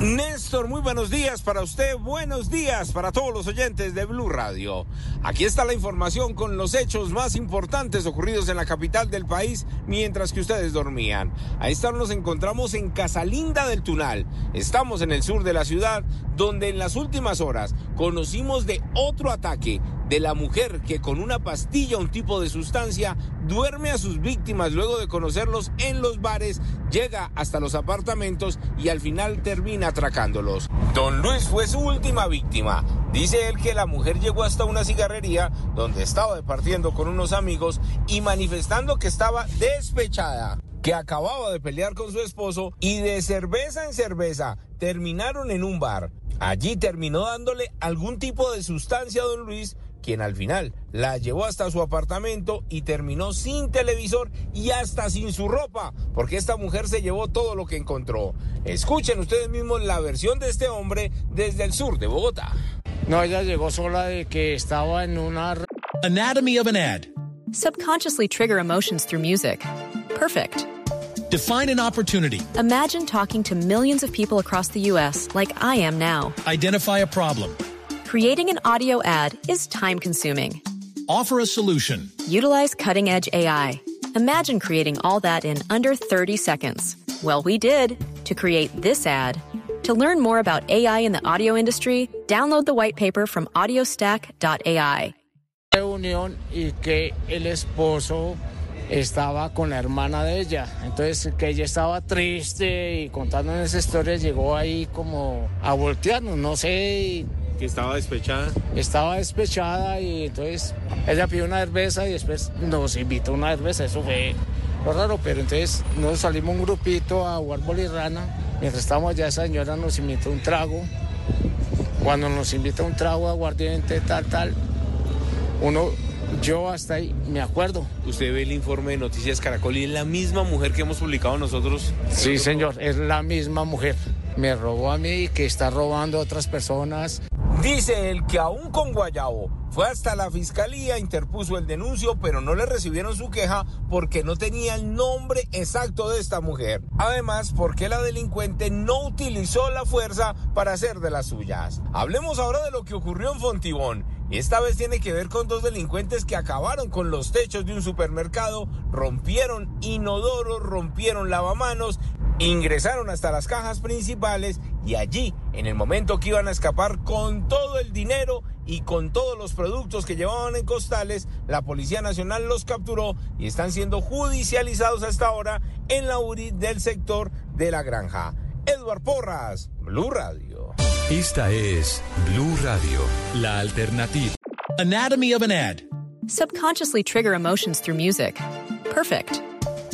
Néstor, muy buenos días para usted, buenos días para todos los oyentes de Blue Radio. Aquí está la información con los hechos más importantes ocurridos en la capital del país mientras que ustedes dormían. A esta hora nos encontramos en Casalinda del Tunal. Estamos en el sur de la ciudad, donde en las últimas horas conocimos de otro ataque de la mujer que con una pastilla, un tipo de sustancia, duerme a sus víctimas luego de conocerlos en los bares, llega hasta los apartamentos y al final termina atracándolos. Don Luis fue su última víctima. Dice él que la mujer llegó hasta una cigarrería donde estaba departiendo con unos amigos y manifestando que estaba despechada que acababa de pelear con su esposo y de cerveza en cerveza terminaron en un bar. Allí terminó dándole algún tipo de sustancia a don Luis quien al final la llevó hasta su apartamento y terminó sin televisor y hasta sin su ropa, porque esta mujer se llevó todo lo que encontró. Escuchen ustedes mismos la versión de este hombre desde el sur de Bogotá. No, ella llegó sola de que estaba en una... Anatomy of an ad. Subconsciously trigger emotions through music. Perfect. Define an opportunity. Imagine talking to millions of people across the U.S. like I am now. Identify a problem. Creating an audio ad is time consuming. Offer a solution. Utilize cutting edge AI. Imagine creating all that in under 30 seconds. Well, we did to create this ad. To learn more about AI in the audio industry, download the white paper from audiostack.ai. reunión y que el esposo estaba con la hermana de ella. Entonces que ella estaba triste y contando esa historia llegó ahí como a voltearnos, no sé, Que estaba despechada. estaba despechada y entonces ella pidió una cerveza y después nos invitó a una cerveza, eso fue lo raro, pero entonces nos salimos un grupito a jugar bolirrana, mientras estábamos allá esa señora nos invitó un trago, cuando nos invita un trago aguardiente, tal, tal, uno, yo hasta ahí me acuerdo, Usted ve el informe de Noticias Caracol y es la misma mujer que hemos publicado nosotros. sí señor, es la misma mujer, me robó a mí, que está robando a otras personas, Dice él que aún con Guayabo fue hasta la fiscalía, interpuso el denuncio, pero no le recibieron su queja porque no tenía el nombre exacto de esta mujer. Además, porque la delincuente no utilizó la fuerza para hacer de las suyas. Hablemos ahora de lo que ocurrió en Fontibón. Esta vez tiene que ver con dos delincuentes que acabaron con los techos de un supermercado, rompieron inodoros, rompieron lavamanos ingresaron hasta las cajas principales y allí, en el momento que iban a escapar con todo el dinero y con todos los productos que llevaban en costales, la Policía Nacional los capturó y están siendo judicializados hasta ahora en la URI del sector de la granja. Edward Porras, Blue Radio. Esta es Blue Radio, la alternativa. Anatomy of an ad. Subconsciously trigger emotions through music. Perfect.